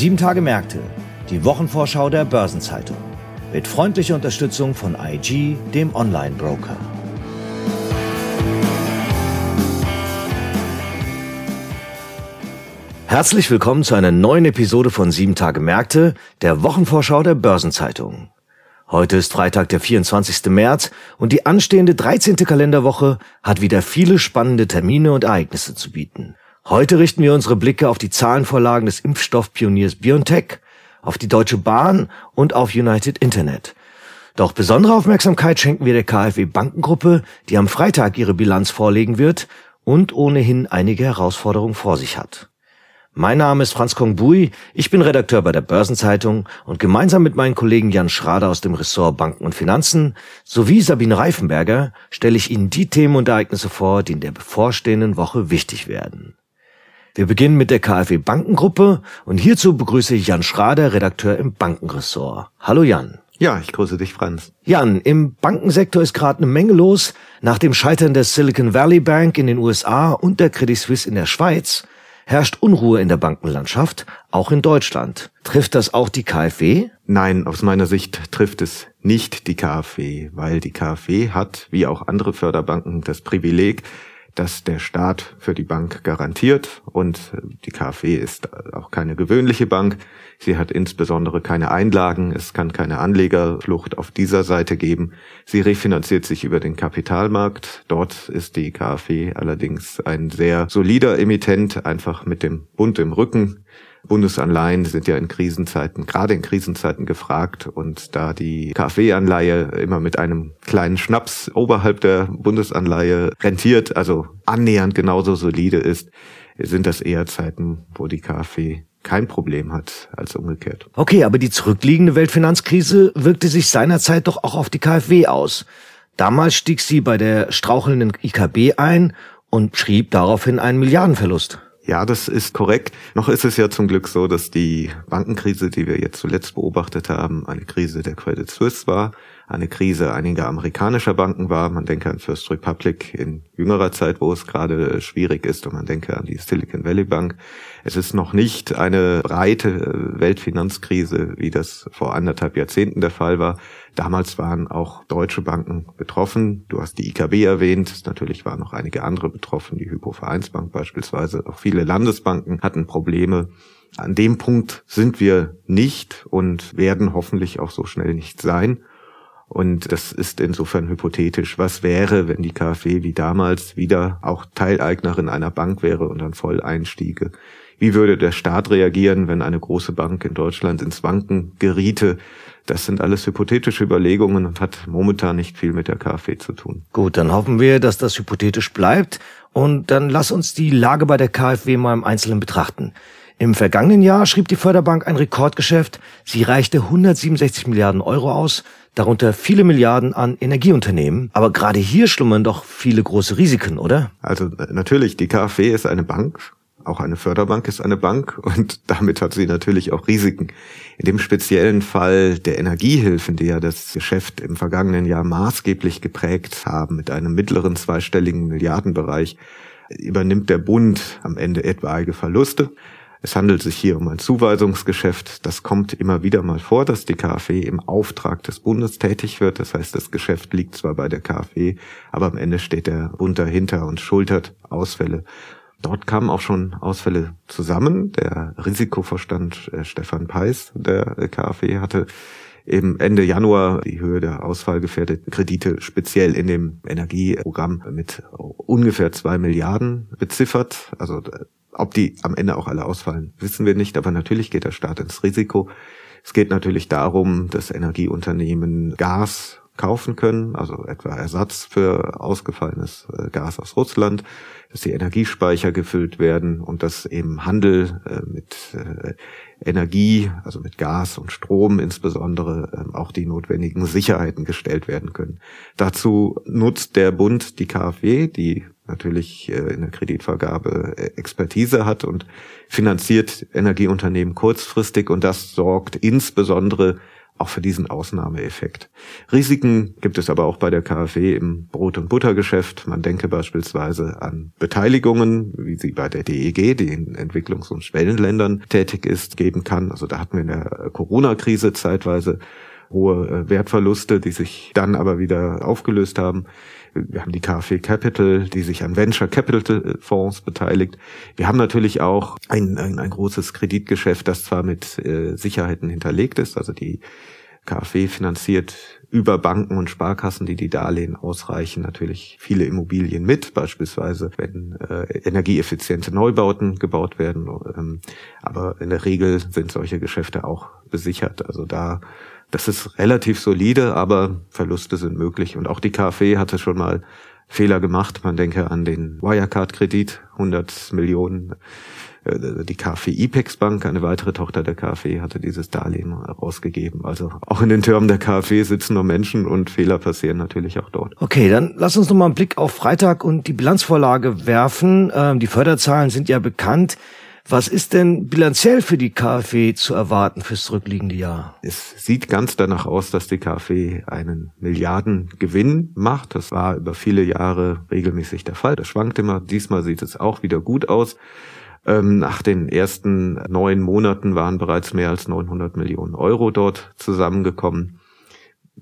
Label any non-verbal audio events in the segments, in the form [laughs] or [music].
Sieben Tage Märkte, die Wochenvorschau der Börsenzeitung. Mit freundlicher Unterstützung von IG, dem Online-Broker. Herzlich willkommen zu einer neuen Episode von Sieben Tage Märkte, der Wochenvorschau der Börsenzeitung. Heute ist Freitag, der 24. März und die anstehende 13. Kalenderwoche hat wieder viele spannende Termine und Ereignisse zu bieten. Heute richten wir unsere Blicke auf die Zahlenvorlagen des Impfstoffpioniers BioNTech, auf die Deutsche Bahn und auf United Internet. Doch besondere Aufmerksamkeit schenken wir der KfW Bankengruppe, die am Freitag ihre Bilanz vorlegen wird und ohnehin einige Herausforderungen vor sich hat. Mein Name ist Franz Kongbui, ich bin Redakteur bei der Börsenzeitung und gemeinsam mit meinen Kollegen Jan Schrader aus dem Ressort Banken und Finanzen sowie Sabine Reifenberger stelle ich Ihnen die Themen und Ereignisse vor, die in der bevorstehenden Woche wichtig werden. Wir beginnen mit der KfW Bankengruppe und hierzu begrüße ich Jan Schrader, Redakteur im Bankenressort. Hallo Jan. Ja, ich grüße dich, Franz. Jan, im Bankensektor ist gerade eine Menge los. Nach dem Scheitern der Silicon Valley Bank in den USA und der Credit Suisse in der Schweiz herrscht Unruhe in der Bankenlandschaft, auch in Deutschland. Trifft das auch die KfW? Nein, aus meiner Sicht trifft es nicht die KfW, weil die KfW hat, wie auch andere Förderbanken, das Privileg, dass der Staat für die Bank garantiert und die KfW ist auch keine gewöhnliche Bank. Sie hat insbesondere keine Einlagen, es kann keine Anlegerflucht auf dieser Seite geben. Sie refinanziert sich über den Kapitalmarkt. Dort ist die KfW allerdings ein sehr solider Emittent, einfach mit dem Bund im Rücken. Bundesanleihen sind ja in Krisenzeiten, gerade in Krisenzeiten gefragt und da die KfW-Anleihe immer mit einem kleinen Schnaps oberhalb der Bundesanleihe rentiert, also annähernd genauso solide ist, sind das eher Zeiten, wo die KfW kein Problem hat als umgekehrt. Okay, aber die zurückliegende Weltfinanzkrise wirkte sich seinerzeit doch auch auf die KfW aus. Damals stieg sie bei der strauchelnden IKB ein und schrieb daraufhin einen Milliardenverlust. Ja, das ist korrekt. Noch ist es ja zum Glück so, dass die Bankenkrise, die wir jetzt zuletzt beobachtet haben, eine Krise der Credit Suisse war, eine Krise einiger amerikanischer Banken war. Man denke an First Republic in jüngerer Zeit, wo es gerade schwierig ist, und man denke an die Silicon Valley Bank. Es ist noch nicht eine breite Weltfinanzkrise, wie das vor anderthalb Jahrzehnten der Fall war. Damals waren auch deutsche Banken betroffen. Du hast die IKB erwähnt. Natürlich waren noch einige andere betroffen, die Hypovereinsbank beispielsweise. Auch viele Landesbanken hatten Probleme. An dem Punkt sind wir nicht und werden hoffentlich auch so schnell nicht sein. Und das ist insofern hypothetisch. Was wäre, wenn die KfW wie damals wieder auch Teileignerin einer Bank wäre und dann voll einstiege? Wie würde der Staat reagieren, wenn eine große Bank in Deutschland ins Wanken geriete? Das sind alles hypothetische Überlegungen und hat momentan nicht viel mit der KfW zu tun. Gut, dann hoffen wir, dass das hypothetisch bleibt. Und dann lass uns die Lage bei der KfW mal im Einzelnen betrachten. Im vergangenen Jahr schrieb die Förderbank ein Rekordgeschäft. Sie reichte 167 Milliarden Euro aus, darunter viele Milliarden an Energieunternehmen. Aber gerade hier schlummern doch viele große Risiken, oder? Also äh, natürlich, die KfW ist eine Bank. Auch eine Förderbank ist eine Bank [laughs] und damit hat sie natürlich auch Risiken. In dem speziellen Fall der Energiehilfen, die ja das Geschäft im vergangenen Jahr maßgeblich geprägt haben, mit einem mittleren zweistelligen Milliardenbereich, übernimmt der Bund am Ende etwaige Verluste. Es handelt sich hier um ein Zuweisungsgeschäft. Das kommt immer wieder mal vor, dass die KfW im Auftrag des Bundes tätig wird. Das heißt, das Geschäft liegt zwar bei der KfW, aber am Ende steht der Bund dahinter und schultert Ausfälle. Dort kamen auch schon Ausfälle zusammen. Der Risikovorstand äh, Stefan Peis der äh, KfW hatte eben Ende Januar die Höhe der ausfallgefährdeten Kredite speziell in dem Energieprogramm mit ungefähr zwei Milliarden beziffert. Also ob die am Ende auch alle ausfallen, wissen wir nicht, aber natürlich geht der Staat ins Risiko. Es geht natürlich darum, dass Energieunternehmen Gas kaufen können, also etwa Ersatz für ausgefallenes äh, Gas aus Russland, dass die Energiespeicher gefüllt werden und dass eben Handel äh, mit äh, Energie, also mit Gas und Strom insbesondere, ähm, auch die notwendigen Sicherheiten gestellt werden können. Dazu nutzt der Bund die KfW, die natürlich äh, in der Kreditvergabe äh, Expertise hat und finanziert Energieunternehmen kurzfristig und das sorgt insbesondere auch für diesen Ausnahmeeffekt. Risiken gibt es aber auch bei der KfW im Brot- und Buttergeschäft. Man denke beispielsweise an Beteiligungen, wie sie bei der DEG, die in Entwicklungs- und Schwellenländern tätig ist, geben kann. Also da hatten wir in der Corona-Krise zeitweise hohe äh, Wertverluste, die sich dann aber wieder aufgelöst haben. Wir haben die KfW Capital, die sich an Venture Capital Fonds beteiligt. Wir haben natürlich auch ein, ein, ein großes Kreditgeschäft, das zwar mit äh, Sicherheiten hinterlegt ist, also die KfW finanziert über Banken und Sparkassen, die die Darlehen ausreichen, natürlich viele Immobilien mit, beispielsweise wenn äh, energieeffiziente Neubauten gebaut werden. Ähm, aber in der Regel sind solche Geschäfte auch besichert. Also da das ist relativ solide, aber Verluste sind möglich. Und auch die KfW hatte schon mal Fehler gemacht. Man denke an den Wirecard-Kredit, 100 Millionen. Äh, die KfW IPEX Bank, eine weitere Tochter der KfW, hatte dieses Darlehen rausgegeben. Also auch in den Türmen der KfW sitzen nur Menschen und Fehler passieren natürlich auch dort. Okay, dann lass uns noch mal einen Blick auf Freitag und die Bilanzvorlage werfen. Ähm, die Förderzahlen sind ja bekannt. Was ist denn bilanziell für die KfW zu erwarten fürs zurückliegende Jahr? Es sieht ganz danach aus, dass die KfW einen Milliardengewinn macht. Das war über viele Jahre regelmäßig der Fall. Das schwankt immer. Diesmal sieht es auch wieder gut aus. Ähm, nach den ersten neun Monaten waren bereits mehr als 900 Millionen Euro dort zusammengekommen.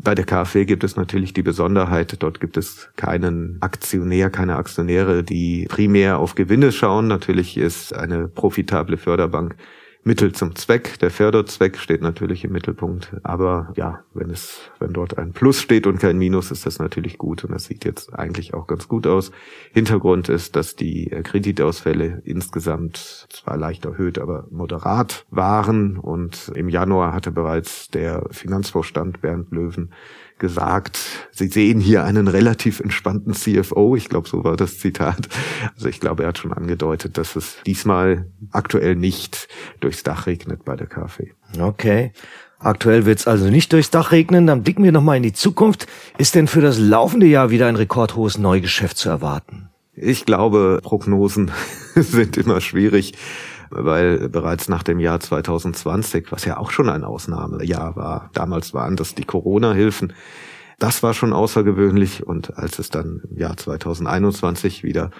Bei der KfW gibt es natürlich die Besonderheit, dort gibt es keinen Aktionär, keine Aktionäre, die primär auf Gewinne schauen. Natürlich ist eine profitable Förderbank Mittel zum Zweck. Der Förderzweck steht natürlich im Mittelpunkt. Aber ja, wenn es, wenn dort ein Plus steht und kein Minus, ist das natürlich gut. Und das sieht jetzt eigentlich auch ganz gut aus. Hintergrund ist, dass die Kreditausfälle insgesamt zwar leicht erhöht, aber moderat waren. Und im Januar hatte bereits der Finanzvorstand Bernd Löwen gesagt, Sie sehen hier einen relativ entspannten CFO. Ich glaube, so war das Zitat. Also ich glaube, er hat schon angedeutet, dass es diesmal aktuell nicht durchs Dach regnet bei der KfW. Okay. Aktuell wird es also nicht durchs Dach regnen. Dann blicken wir nochmal in die Zukunft. Ist denn für das laufende Jahr wieder ein rekordhohes Neugeschäft zu erwarten? Ich glaube, Prognosen [laughs] sind immer schwierig weil bereits nach dem Jahr 2020, was ja auch schon ein Ausnahmejahr war, damals waren das die Corona-Hilfen, das war schon außergewöhnlich und als es dann im Jahr 2021 wieder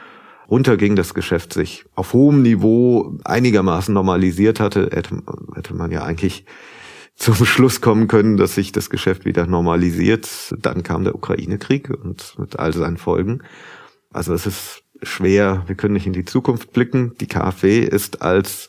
runterging, das Geschäft sich auf hohem Niveau einigermaßen normalisiert hatte, hätte, hätte man ja eigentlich zum Schluss kommen können, dass sich das Geschäft wieder normalisiert. Dann kam der Ukraine-Krieg und mit all seinen Folgen. Also es ist schwer, wir können nicht in die Zukunft blicken. Die KfW ist als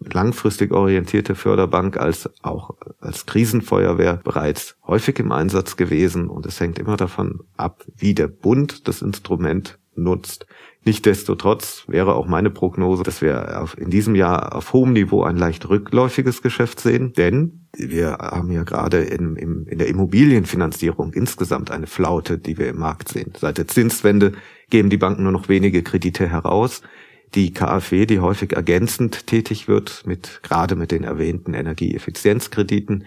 langfristig orientierte Förderbank als auch als Krisenfeuerwehr bereits häufig im Einsatz gewesen und es hängt immer davon ab, wie der Bund das Instrument nutzt. Nichtsdestotrotz wäre auch meine Prognose, dass wir in diesem Jahr auf hohem Niveau ein leicht rückläufiges Geschäft sehen, denn wir haben ja gerade in, in, in der Immobilienfinanzierung insgesamt eine Flaute, die wir im Markt sehen. Seit der Zinswende geben die Banken nur noch wenige Kredite heraus. Die KfW, die häufig ergänzend tätig wird, mit, gerade mit den erwähnten Energieeffizienzkrediten,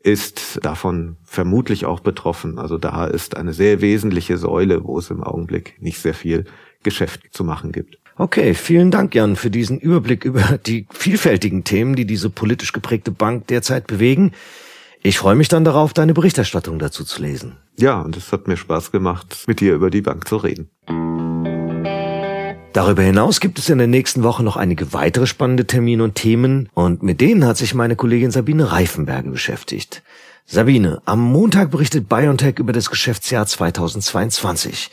ist davon vermutlich auch betroffen. Also da ist eine sehr wesentliche Säule, wo es im Augenblick nicht sehr viel Geschäft zu machen gibt. Okay, vielen Dank, Jan, für diesen Überblick über die vielfältigen Themen, die diese politisch geprägte Bank derzeit bewegen. Ich freue mich dann darauf, deine Berichterstattung dazu zu lesen. Ja, und es hat mir Spaß gemacht, mit dir über die Bank zu reden. Darüber hinaus gibt es in der nächsten Woche noch einige weitere spannende Termine und Themen und mit denen hat sich meine Kollegin Sabine Reifenberger beschäftigt. Sabine, am Montag berichtet BioNTech über das Geschäftsjahr 2022.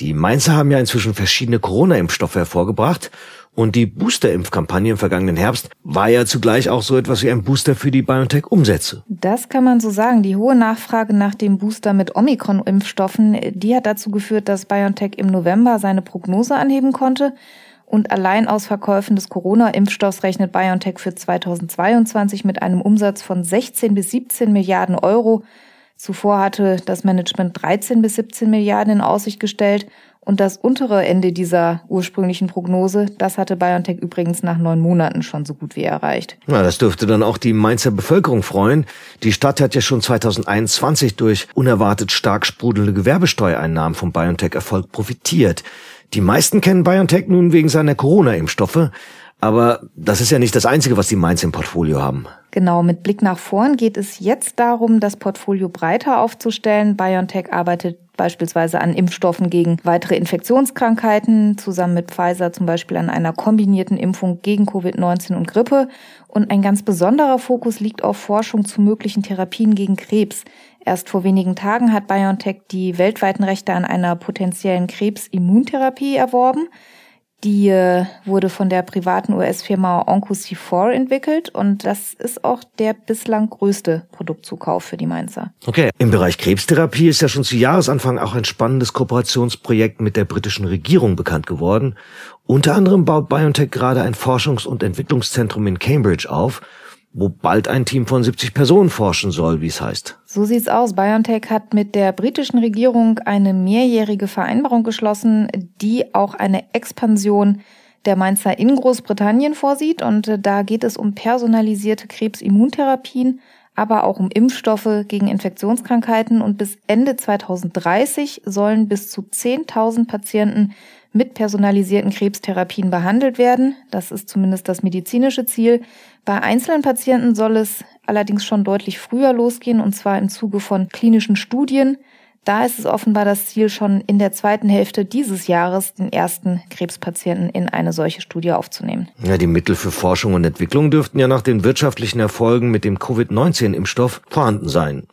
Die Mainzer haben ja inzwischen verschiedene Corona-Impfstoffe hervorgebracht und die Booster-Impfkampagne im vergangenen Herbst war ja zugleich auch so etwas wie ein Booster für die BioNTech-Umsätze. Das kann man so sagen. Die hohe Nachfrage nach dem Booster mit Omikron-Impfstoffen, die hat dazu geführt, dass BioNTech im November seine Prognose anheben konnte. Und allein aus Verkäufen des Corona-Impfstoffs rechnet BioNTech für 2022 mit einem Umsatz von 16 bis 17 Milliarden Euro. Zuvor hatte das Management 13 bis 17 Milliarden in Aussicht gestellt und das untere Ende dieser ursprünglichen Prognose, das hatte BioNTech übrigens nach neun Monaten schon so gut wie erreicht. Na, das dürfte dann auch die Mainzer Bevölkerung freuen. Die Stadt hat ja schon 2021 durch unerwartet stark sprudelnde Gewerbesteuereinnahmen vom BioNTech-Erfolg profitiert. Die meisten kennen BioNTech nun wegen seiner Corona-Impfstoffe. Aber das ist ja nicht das Einzige, was die Mainz im Portfolio haben. Genau, mit Blick nach vorn geht es jetzt darum, das Portfolio breiter aufzustellen. BioNTech arbeitet beispielsweise an Impfstoffen gegen weitere Infektionskrankheiten, zusammen mit Pfizer zum Beispiel an einer kombinierten Impfung gegen Covid-19 und Grippe. Und ein ganz besonderer Fokus liegt auf Forschung zu möglichen Therapien gegen Krebs. Erst vor wenigen Tagen hat BioNTech die weltweiten Rechte an einer potenziellen Krebsimmuntherapie erworben. Die äh, wurde von der privaten US-Firma OncoC4 entwickelt und das ist auch der bislang größte Produktzukauf für die Mainzer. Okay, im Bereich Krebstherapie ist ja schon zu Jahresanfang auch ein spannendes Kooperationsprojekt mit der britischen Regierung bekannt geworden. Unter anderem baut BioNTech gerade ein Forschungs- und Entwicklungszentrum in Cambridge auf wo bald ein Team von 70 Personen forschen soll, wie es heißt. So sieht's aus. BioNTech hat mit der britischen Regierung eine mehrjährige Vereinbarung geschlossen, die auch eine Expansion der Mainzer in Großbritannien vorsieht. Und äh, da geht es um personalisierte Krebsimmuntherapien, aber auch um Impfstoffe gegen Infektionskrankheiten. Und bis Ende 2030 sollen bis zu 10.000 Patienten mit personalisierten Krebstherapien behandelt werden. Das ist zumindest das medizinische Ziel. Bei einzelnen Patienten soll es allerdings schon deutlich früher losgehen, und zwar im Zuge von klinischen Studien. Da ist es offenbar das Ziel, schon in der zweiten Hälfte dieses Jahres den ersten Krebspatienten in eine solche Studie aufzunehmen. Ja, die Mittel für Forschung und Entwicklung dürften ja nach den wirtschaftlichen Erfolgen mit dem Covid-19-Impfstoff vorhanden sein.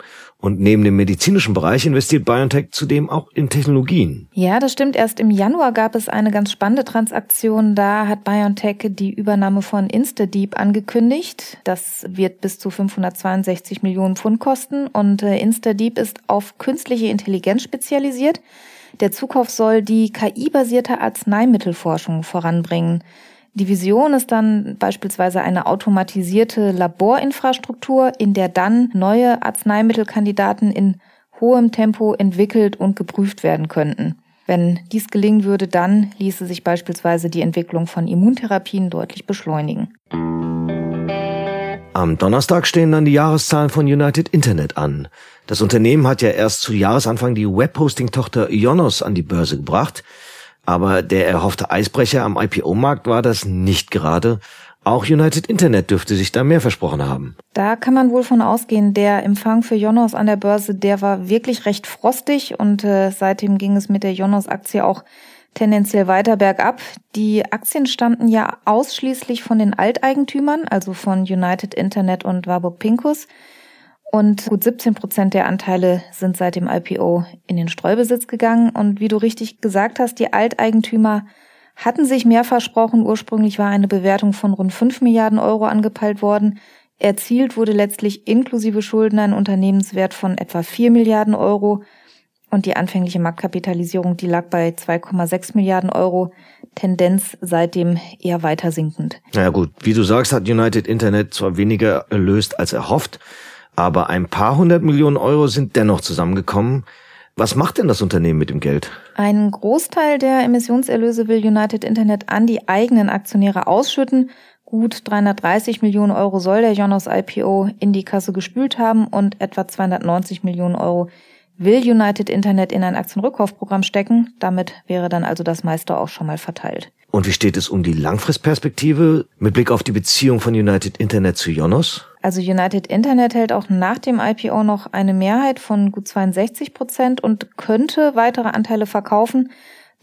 Und neben dem medizinischen Bereich investiert BioNTech zudem auch in Technologien. Ja, das stimmt. Erst im Januar gab es eine ganz spannende Transaktion. Da hat BioNTech die Übernahme von InstaDeep angekündigt. Das wird bis zu 562 Millionen Pfund kosten. Und äh, InstaDeep ist auf künstliche Intelligenz spezialisiert. Der Zukauf soll die KI-basierte Arzneimittelforschung voranbringen. Die Vision ist dann beispielsweise eine automatisierte Laborinfrastruktur, in der dann neue Arzneimittelkandidaten in hohem Tempo entwickelt und geprüft werden könnten. Wenn dies gelingen würde, dann ließe sich beispielsweise die Entwicklung von Immuntherapien deutlich beschleunigen. Am Donnerstag stehen dann die Jahreszahlen von United Internet an. Das Unternehmen hat ja erst zu Jahresanfang die Webhosting-Tochter Ionos an die Börse gebracht. Aber der erhoffte Eisbrecher am IPO-Markt war das nicht gerade. Auch United Internet dürfte sich da mehr versprochen haben. Da kann man wohl von ausgehen, der Empfang für Jonos an der Börse, der war wirklich recht frostig und äh, seitdem ging es mit der Jonos-Aktie auch tendenziell weiter bergab. Die Aktien stammten ja ausschließlich von den Alteigentümern, also von United Internet und Warburg Pincus. Und gut 17 Prozent der Anteile sind seit dem IPO in den Streubesitz gegangen. Und wie du richtig gesagt hast, die Alteigentümer hatten sich mehr versprochen. Ursprünglich war eine Bewertung von rund 5 Milliarden Euro angepeilt worden. Erzielt wurde letztlich inklusive Schulden ein Unternehmenswert von etwa 4 Milliarden Euro. Und die anfängliche Marktkapitalisierung, die lag bei 2,6 Milliarden Euro. Tendenz seitdem eher weiter sinkend. Naja gut, wie du sagst, hat United Internet zwar weniger erlöst als erhofft, aber ein paar hundert Millionen Euro sind dennoch zusammengekommen. Was macht denn das Unternehmen mit dem Geld? Einen Großteil der Emissionserlöse will United Internet an die eigenen Aktionäre ausschütten. Gut 330 Millionen Euro soll der Jonas IPO in die Kasse gespült haben und etwa 290 Millionen Euro will United Internet in ein Aktienrückkaufprogramm stecken. Damit wäre dann also das meiste auch schon mal verteilt. Und wie steht es um die Langfristperspektive mit Blick auf die Beziehung von United Internet zu Jonas? Also United Internet hält auch nach dem IPO noch eine Mehrheit von gut 62 Prozent und könnte weitere Anteile verkaufen.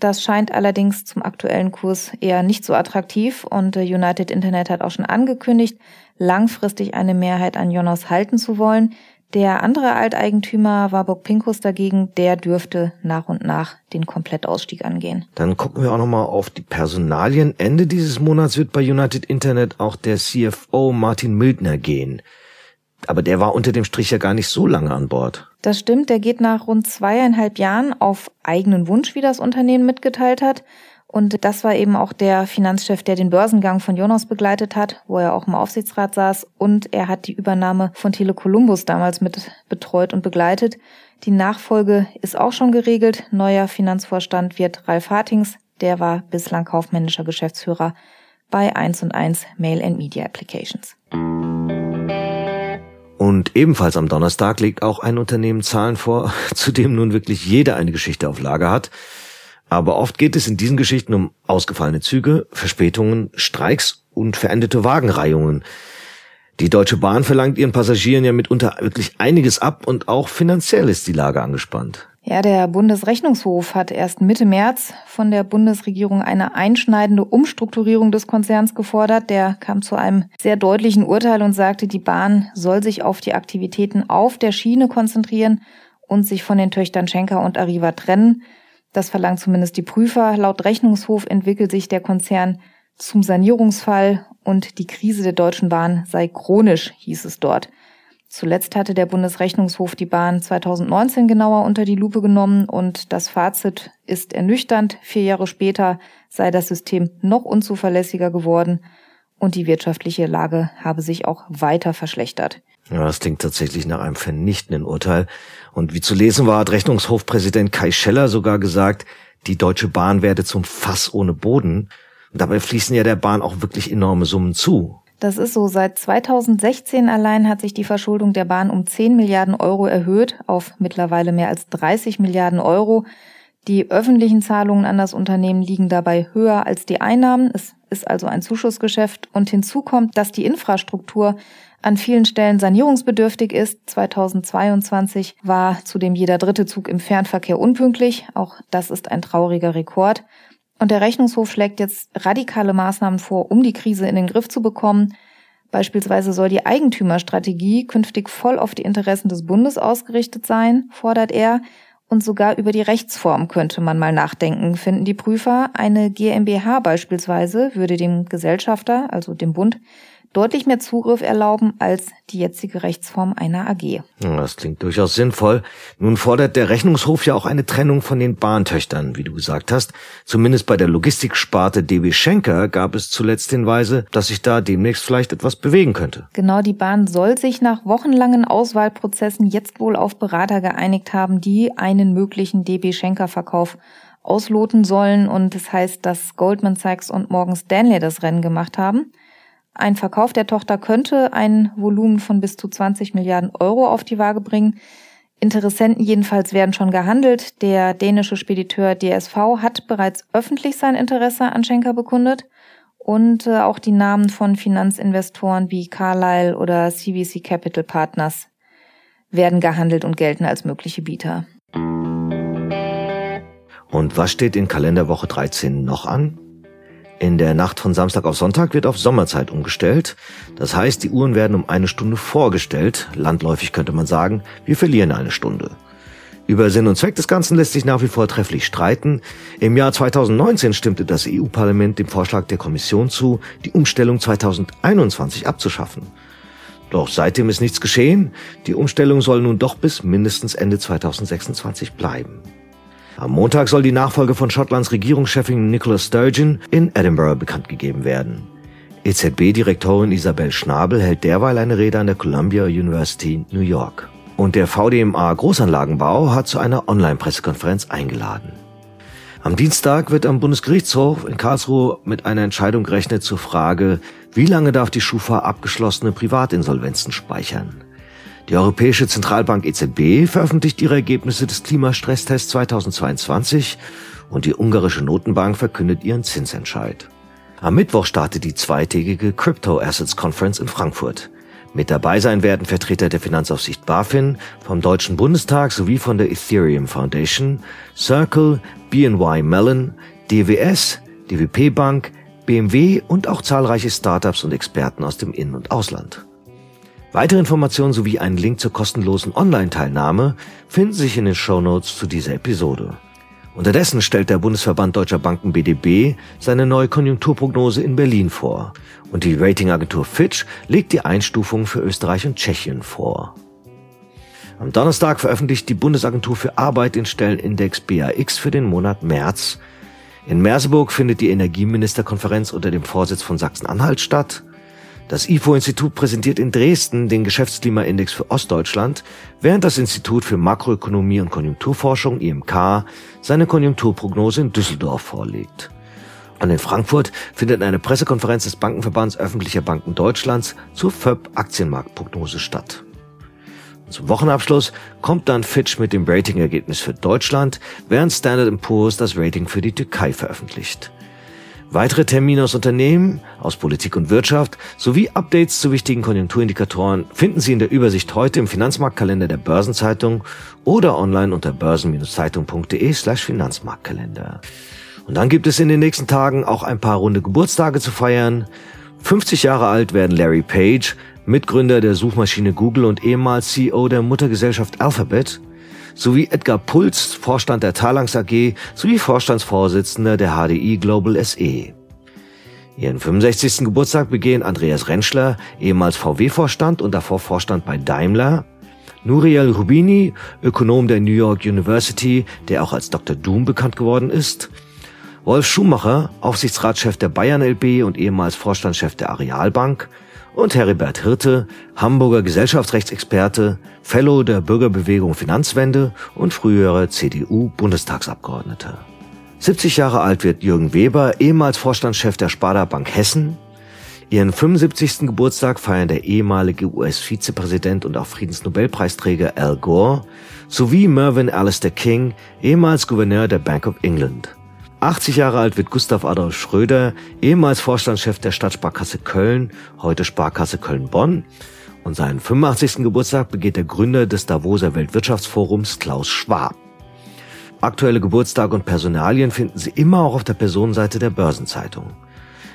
Das scheint allerdings zum aktuellen Kurs eher nicht so attraktiv und äh, United Internet hat auch schon angekündigt, langfristig eine Mehrheit an Jonas halten zu wollen. Der andere Alteigentümer Warburg Pinkus dagegen, der dürfte nach und nach den Komplettausstieg angehen. Dann gucken wir auch nochmal auf die Personalien. Ende dieses Monats wird bei United Internet auch der CFO Martin Mildner gehen. Aber der war unter dem Strich ja gar nicht so lange an Bord. Das stimmt, der geht nach rund zweieinhalb Jahren auf eigenen Wunsch, wie das Unternehmen mitgeteilt hat. Und das war eben auch der Finanzchef, der den Börsengang von Jonas begleitet hat, wo er auch im Aufsichtsrat saß. Und er hat die Übernahme von Tele Columbus damals mit betreut und begleitet. Die Nachfolge ist auch schon geregelt. Neuer Finanzvorstand wird Ralf Hartings. Der war bislang kaufmännischer Geschäftsführer bei 1 und 1 Mail and Media Applications. Und ebenfalls am Donnerstag legt auch ein Unternehmen Zahlen vor, [laughs] zu dem nun wirklich jeder eine Geschichte auf Lager hat. Aber oft geht es in diesen Geschichten um ausgefallene Züge, Verspätungen, Streiks und verendete Wagenreihungen. Die Deutsche Bahn verlangt ihren Passagieren ja mitunter wirklich einiges ab und auch finanziell ist die Lage angespannt. Ja, der Bundesrechnungshof hat erst Mitte März von der Bundesregierung eine einschneidende Umstrukturierung des Konzerns gefordert. Der kam zu einem sehr deutlichen Urteil und sagte, die Bahn soll sich auf die Aktivitäten auf der Schiene konzentrieren und sich von den Töchtern Schenker und Arriva trennen. Das verlangt zumindest die Prüfer. Laut Rechnungshof entwickelt sich der Konzern zum Sanierungsfall und die Krise der Deutschen Bahn sei chronisch, hieß es dort. Zuletzt hatte der Bundesrechnungshof die Bahn 2019 genauer unter die Lupe genommen und das Fazit ist ernüchternd. Vier Jahre später sei das System noch unzuverlässiger geworden und die wirtschaftliche Lage habe sich auch weiter verschlechtert. Ja, das klingt tatsächlich nach einem vernichtenden Urteil. Und wie zu lesen war, hat Rechnungshofpräsident Kai Scheller sogar gesagt, die Deutsche Bahn werde zum Fass ohne Boden. Und dabei fließen ja der Bahn auch wirklich enorme Summen zu. Das ist so. Seit 2016 allein hat sich die Verschuldung der Bahn um 10 Milliarden Euro erhöht auf mittlerweile mehr als 30 Milliarden Euro. Die öffentlichen Zahlungen an das Unternehmen liegen dabei höher als die Einnahmen. Es ist also ein Zuschussgeschäft. Und hinzu kommt, dass die Infrastruktur an vielen Stellen sanierungsbedürftig ist. 2022 war zudem jeder dritte Zug im Fernverkehr unpünktlich. Auch das ist ein trauriger Rekord. Und der Rechnungshof schlägt jetzt radikale Maßnahmen vor, um die Krise in den Griff zu bekommen. Beispielsweise soll die Eigentümerstrategie künftig voll auf die Interessen des Bundes ausgerichtet sein, fordert er. Und sogar über die Rechtsform könnte man mal nachdenken, finden die Prüfer. Eine GmbH beispielsweise würde dem Gesellschafter, also dem Bund, deutlich mehr Zugriff erlauben als die jetzige Rechtsform einer AG. Das klingt durchaus sinnvoll. Nun fordert der Rechnungshof ja auch eine Trennung von den Bahntöchtern, wie du gesagt hast. Zumindest bei der Logistiksparte DB Schenker gab es zuletzt Hinweise, dass sich da demnächst vielleicht etwas bewegen könnte. Genau, die Bahn soll sich nach wochenlangen Auswahlprozessen jetzt wohl auf Berater geeinigt haben, die einen möglichen DB Schenker Verkauf ausloten sollen. Und das heißt, dass Goldman Sachs und Morgan Stanley das Rennen gemacht haben. Ein Verkauf der Tochter könnte ein Volumen von bis zu 20 Milliarden Euro auf die Waage bringen. Interessenten jedenfalls werden schon gehandelt. Der dänische Spediteur DSV hat bereits öffentlich sein Interesse an Schenker bekundet. Und äh, auch die Namen von Finanzinvestoren wie Carlyle oder CVC Capital Partners werden gehandelt und gelten als mögliche Bieter. Und was steht in Kalenderwoche 13 noch an? In der Nacht von Samstag auf Sonntag wird auf Sommerzeit umgestellt. Das heißt, die Uhren werden um eine Stunde vorgestellt. Landläufig könnte man sagen, wir verlieren eine Stunde. Über Sinn und Zweck des Ganzen lässt sich nach wie vor trefflich streiten. Im Jahr 2019 stimmte das EU-Parlament dem Vorschlag der Kommission zu, die Umstellung 2021 abzuschaffen. Doch seitdem ist nichts geschehen. Die Umstellung soll nun doch bis mindestens Ende 2026 bleiben. Am Montag soll die Nachfolge von Schottlands Regierungschefin Nicola Sturgeon in Edinburgh bekannt gegeben werden. EZB-Direktorin Isabel Schnabel hält derweil eine Rede an der Columbia University New York. Und der VDMA Großanlagenbau hat zu einer Online-Pressekonferenz eingeladen. Am Dienstag wird am Bundesgerichtshof in Karlsruhe mit einer Entscheidung gerechnet zur Frage, wie lange darf die Schufa abgeschlossene Privatinsolvenzen speichern. Die Europäische Zentralbank EZB veröffentlicht ihre Ergebnisse des Klimastresstests 2022 und die ungarische Notenbank verkündet ihren Zinsentscheid. Am Mittwoch startet die zweitägige Crypto Assets Conference in Frankfurt. Mit dabei sein werden Vertreter der Finanzaufsicht BaFin, vom Deutschen Bundestag sowie von der Ethereum Foundation, Circle, BNY Mellon, DWS, DWP Bank, BMW und auch zahlreiche Startups und Experten aus dem In- und Ausland. Weitere Informationen sowie einen Link zur kostenlosen Online-Teilnahme finden sich in den Show Notes zu dieser Episode. Unterdessen stellt der Bundesverband Deutscher Banken BDB seine neue Konjunkturprognose in Berlin vor und die Ratingagentur Fitch legt die Einstufung für Österreich und Tschechien vor. Am Donnerstag veröffentlicht die Bundesagentur für Arbeit den Stellenindex BAX für den Monat März. In Merseburg findet die Energieministerkonferenz unter dem Vorsitz von Sachsen-Anhalt statt. Das IFO-Institut präsentiert in Dresden den Geschäftsklimaindex für Ostdeutschland, während das Institut für Makroökonomie und Konjunkturforschung IMK seine Konjunkturprognose in Düsseldorf vorlegt. Und in Frankfurt findet eine Pressekonferenz des Bankenverbands öffentlicher Banken Deutschlands zur FÖB Aktienmarktprognose statt. Und zum Wochenabschluss kommt dann Fitch mit dem Ratingergebnis für Deutschland, während Standard Poor's das Rating für die Türkei veröffentlicht. Weitere Termine aus Unternehmen, aus Politik und Wirtschaft sowie Updates zu wichtigen Konjunkturindikatoren finden Sie in der Übersicht heute im Finanzmarktkalender der Börsenzeitung oder online unter börsen-zeitung.de slash Finanzmarktkalender. Und dann gibt es in den nächsten Tagen auch ein paar runde Geburtstage zu feiern. 50 Jahre alt werden Larry Page, Mitgründer der Suchmaschine Google und ehemals CEO der Muttergesellschaft Alphabet, sowie Edgar Puls, Vorstand der Talangs AG sowie Vorstandsvorsitzender der HDI Global SE. Ihren 65. Geburtstag begehen Andreas Rentschler, ehemals VW-Vorstand und davor Vorstand bei Daimler, Nuriel Rubini, Ökonom der New York University, der auch als Dr. Doom bekannt geworden ist, Wolf Schumacher, Aufsichtsratschef der Bayern LB und ehemals Vorstandschef der Arealbank, und Heribert Hirte, Hamburger Gesellschaftsrechtsexperte, Fellow der Bürgerbewegung Finanzwende und frühere CDU-Bundestagsabgeordneter. 70 Jahre alt wird Jürgen Weber, ehemals Vorstandschef der Sparda Bank Hessen. Ihren 75. Geburtstag feiern der ehemalige US-Vizepräsident und auch Friedensnobelpreisträger Al Gore sowie Mervyn Alistair King, ehemals Gouverneur der Bank of England. 80 Jahre alt wird Gustav Adolf Schröder, ehemals Vorstandschef der Stadtsparkasse Köln, heute Sparkasse Köln-Bonn. Und seinen 85. Geburtstag begeht der Gründer des Davoser Weltwirtschaftsforums Klaus Schwab. Aktuelle Geburtstage und Personalien finden Sie immer auch auf der Personenseite der Börsenzeitung.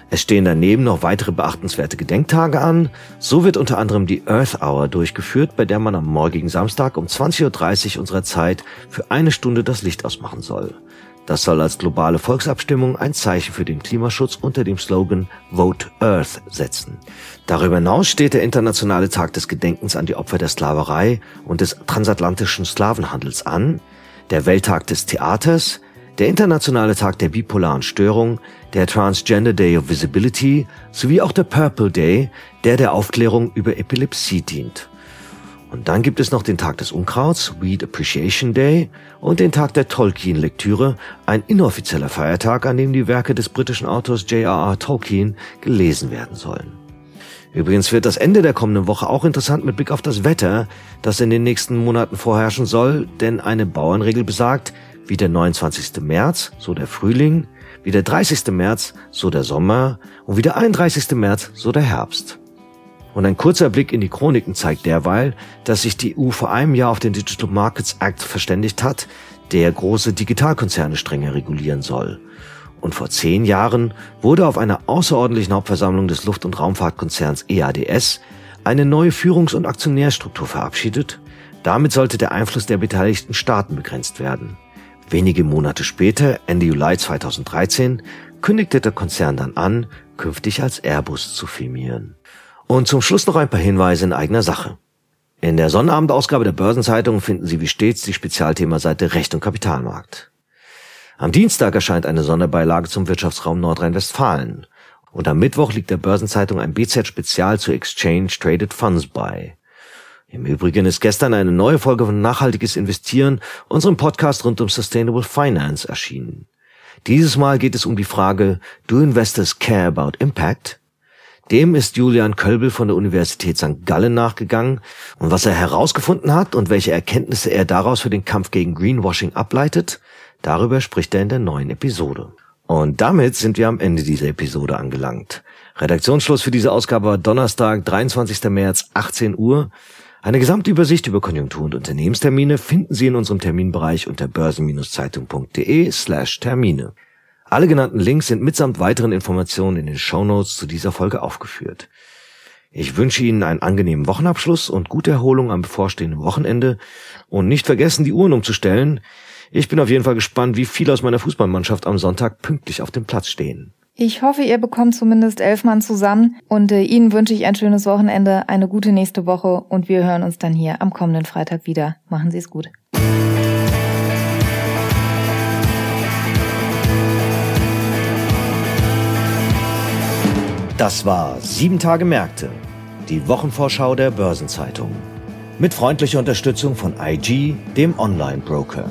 Es stehen daneben noch weitere beachtenswerte Gedenktage an. So wird unter anderem die Earth Hour durchgeführt, bei der man am morgigen Samstag um 20.30 Uhr unserer Zeit für eine Stunde das Licht ausmachen soll. Das soll als globale Volksabstimmung ein Zeichen für den Klimaschutz unter dem Slogan Vote Earth setzen. Darüber hinaus steht der Internationale Tag des Gedenkens an die Opfer der Sklaverei und des transatlantischen Sklavenhandels an, der Welttag des Theaters, der Internationale Tag der bipolaren Störung, der Transgender Day of Visibility sowie auch der Purple Day, der der Aufklärung über Epilepsie dient. Und dann gibt es noch den Tag des Unkrauts, Weed Appreciation Day, und den Tag der Tolkien-Lektüre, ein inoffizieller Feiertag, an dem die Werke des britischen Autors J.R.R. Tolkien gelesen werden sollen. Übrigens wird das Ende der kommenden Woche auch interessant mit Blick auf das Wetter, das in den nächsten Monaten vorherrschen soll, denn eine Bauernregel besagt, wie der 29. März, so der Frühling, wie der 30. März, so der Sommer und wie der 31. März, so der Herbst. Und ein kurzer Blick in die Chroniken zeigt derweil, dass sich die EU vor einem Jahr auf den Digital Markets Act verständigt hat, der große Digitalkonzerne strenger regulieren soll. Und vor zehn Jahren wurde auf einer außerordentlichen Hauptversammlung des Luft- und Raumfahrtkonzerns EADS eine neue Führungs- und Aktionärstruktur verabschiedet. Damit sollte der Einfluss der beteiligten Staaten begrenzt werden. Wenige Monate später, Ende Juli 2013, kündigte der Konzern dann an, künftig als Airbus zu firmieren. Und zum Schluss noch ein paar Hinweise in eigener Sache. In der Sonnabendausgabe der Börsenzeitung finden Sie wie stets die Spezialthemaseite Recht und Kapitalmarkt. Am Dienstag erscheint eine Sonderbeilage zum Wirtschaftsraum Nordrhein-Westfalen. Und am Mittwoch liegt der Börsenzeitung ein BZ-Spezial zu Exchange Traded Funds bei. Im Übrigen ist gestern eine neue Folge von Nachhaltiges Investieren, unserem Podcast rund um Sustainable Finance, erschienen. Dieses Mal geht es um die Frage, do investors care about impact? Dem ist Julian Kölbel von der Universität St. Gallen nachgegangen und was er herausgefunden hat und welche Erkenntnisse er daraus für den Kampf gegen Greenwashing ableitet, darüber spricht er in der neuen Episode. Und damit sind wir am Ende dieser Episode angelangt. Redaktionsschluss für diese Ausgabe war Donnerstag, 23. März, 18 Uhr. Eine Gesamtübersicht über Konjunktur- und Unternehmenstermine finden Sie in unserem Terminbereich unter börsen-zeitung.de slash Termine. Alle genannten Links sind mitsamt weiteren Informationen in den Shownotes zu dieser Folge aufgeführt. Ich wünsche Ihnen einen angenehmen Wochenabschluss und gute Erholung am bevorstehenden Wochenende und nicht vergessen, die Uhren umzustellen. Ich bin auf jeden Fall gespannt, wie viele aus meiner Fußballmannschaft am Sonntag pünktlich auf dem Platz stehen. Ich hoffe, ihr bekommt zumindest elf Mann zusammen und äh, Ihnen wünsche ich ein schönes Wochenende, eine gute nächste Woche und wir hören uns dann hier am kommenden Freitag wieder. Machen Sie es gut. Das war Sieben Tage Märkte, die Wochenvorschau der Börsenzeitung. Mit freundlicher Unterstützung von IG, dem Online-Broker.